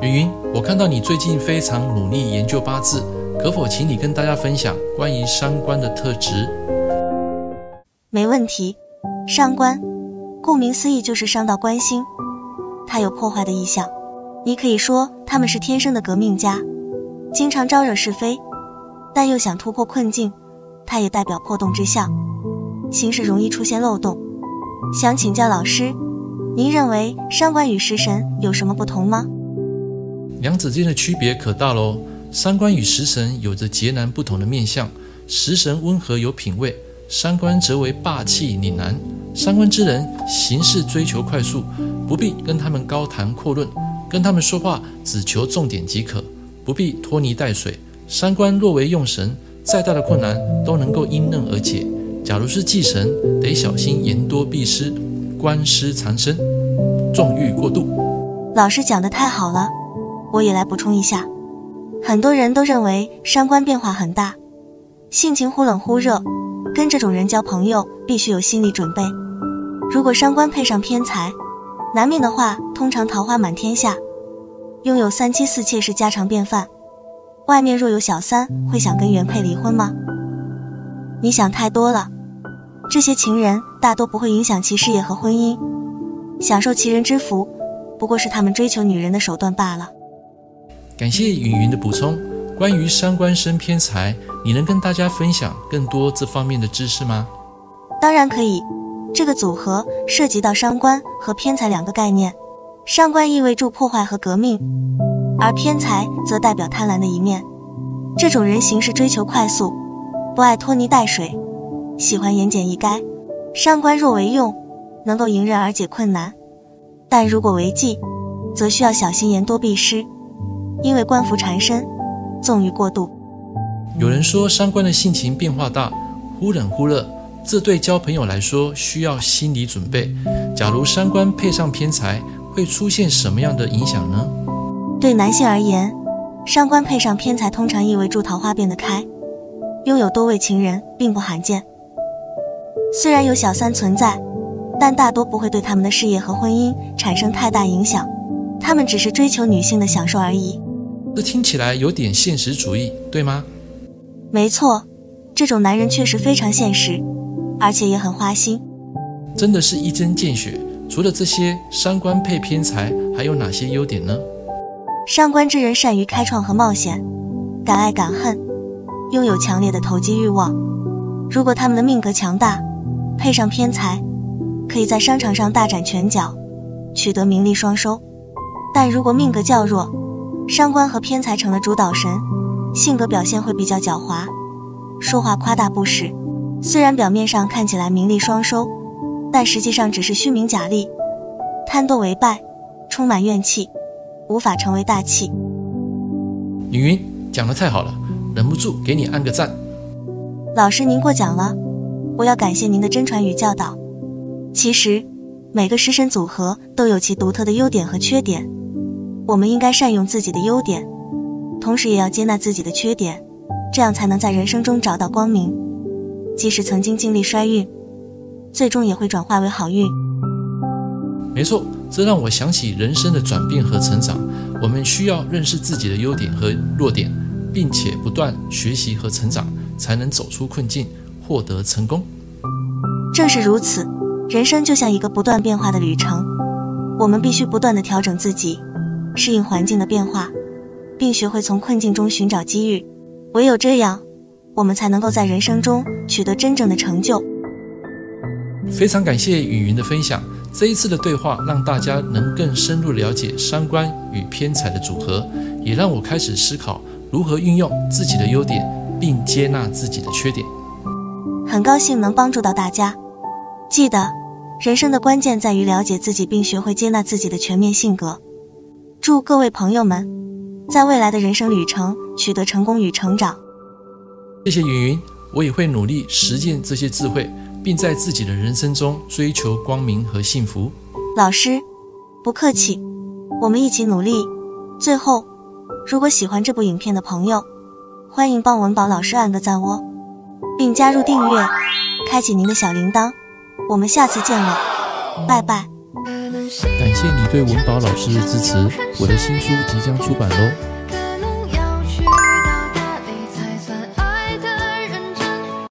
云云，我看到你最近非常努力研究八字，可否请你跟大家分享关于伤官的特质？没问题。伤官，顾名思义就是伤到官星，它有破坏的意象。你可以说他们是天生的革命家，经常招惹是非，但又想突破困境。它也代表破洞之象，行事容易出现漏洞。想请教老师，您认为伤官与食神有什么不同吗？两者之间的区别可大喽。三官与食神有着截然不同的面相，食神温和有品位，伤官则为霸气凛然。三官之人行事追求快速，不必跟他们高谈阔论，跟他们说话只求重点即可，不必拖泥带水。三官若为用神，再大的困难都能够迎刃而解。假如是忌神，得小心言多必失，官失缠身，纵欲过度。老师讲得太好了。我也来补充一下，很多人都认为伤官变化很大，性情忽冷忽热，跟这种人交朋友必须有心理准备。如果伤官配上偏财，男命的话，通常桃花满天下，拥有三妻四妾是家常便饭。外面若有小三，会想跟原配离婚吗？你想太多了，这些情人大多不会影响其事业和婚姻，享受其人之福，不过是他们追求女人的手段罢了。感谢云云的补充。关于伤官生偏财，你能跟大家分享更多这方面的知识吗？当然可以。这个组合涉及到伤官和偏财两个概念。伤官意味着破坏和革命，而偏财则代表贪婪的一面。这种人行事追求快速，不爱拖泥带水，喜欢言简意赅。伤官若为用，能够迎刃而解困难；但如果为忌，则需要小心言多必失。因为官服缠身，纵欲过度。有人说三官的性情变化大，忽冷忽热，这对交朋友来说需要心理准备。假如三官配上偏财，会出现什么样的影响呢？对男性而言，伤官配上偏财通常意味着桃花变得开，拥有多位情人并不罕见。虽然有小三存在，但大多不会对他们的事业和婚姻产生太大影响，他们只是追求女性的享受而已。这听起来有点现实主义，对吗？没错，这种男人确实非常现实，而且也很花心。真的是一针见血。除了这些，三官配偏财还有哪些优点呢？上官之人善于开创和冒险，敢爱敢恨，拥有强烈的投机欲望。如果他们的命格强大，配上偏财，可以在商场上大展拳脚，取得名利双收。但如果命格较弱，伤官和偏财成了主导神，性格表现会比较狡猾，说话夸大不实。虽然表面上看起来名利双收，但实际上只是虚名假利，贪多为败，充满怨气，无法成为大器。云云讲的太好了，忍不住给你按个赞。老师您过奖了，我要感谢您的真传与教导。其实每个食神组合都有其独特的优点和缺点。我们应该善用自己的优点，同时也要接纳自己的缺点，这样才能在人生中找到光明。即使曾经经历衰运，最终也会转化为好运。没错，这让我想起人生的转变和成长。我们需要认识自己的优点和弱点，并且不断学习和成长，才能走出困境，获得成功。正是如此，人生就像一个不断变化的旅程，我们必须不断的调整自己。适应环境的变化，并学会从困境中寻找机遇。唯有这样，我们才能够在人生中取得真正的成就。非常感谢雨云的分享，这一次的对话让大家能更深入了解三观与偏财的组合，也让我开始思考如何运用自己的优点，并接纳自己的缺点。很高兴能帮助到大家。记得，人生的关键在于了解自己，并学会接纳自己的全面性格。祝各位朋友们在未来的人生旅程取得成功与成长。谢谢云云，我也会努力实践这些智慧，并在自己的人生中追求光明和幸福。老师，不客气，我们一起努力。最后，如果喜欢这部影片的朋友，欢迎帮文宝老师按个赞哦，并加入订阅，开启您的小铃铛。我们下次见了，拜拜。感谢你对文宝老师的支持，我的新书即将出版喽。